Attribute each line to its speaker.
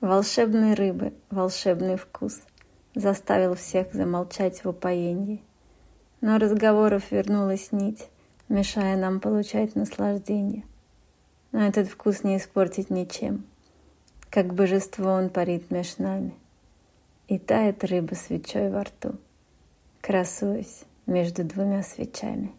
Speaker 1: Волшебной рыбы волшебный вкус заставил всех замолчать в упоении. Но разговоров вернулась нить, мешая нам получать наслаждение. Но этот вкус не испортить ничем. Как божество он парит меж нами. И тает рыба свечой во рту, красуясь между двумя свечами.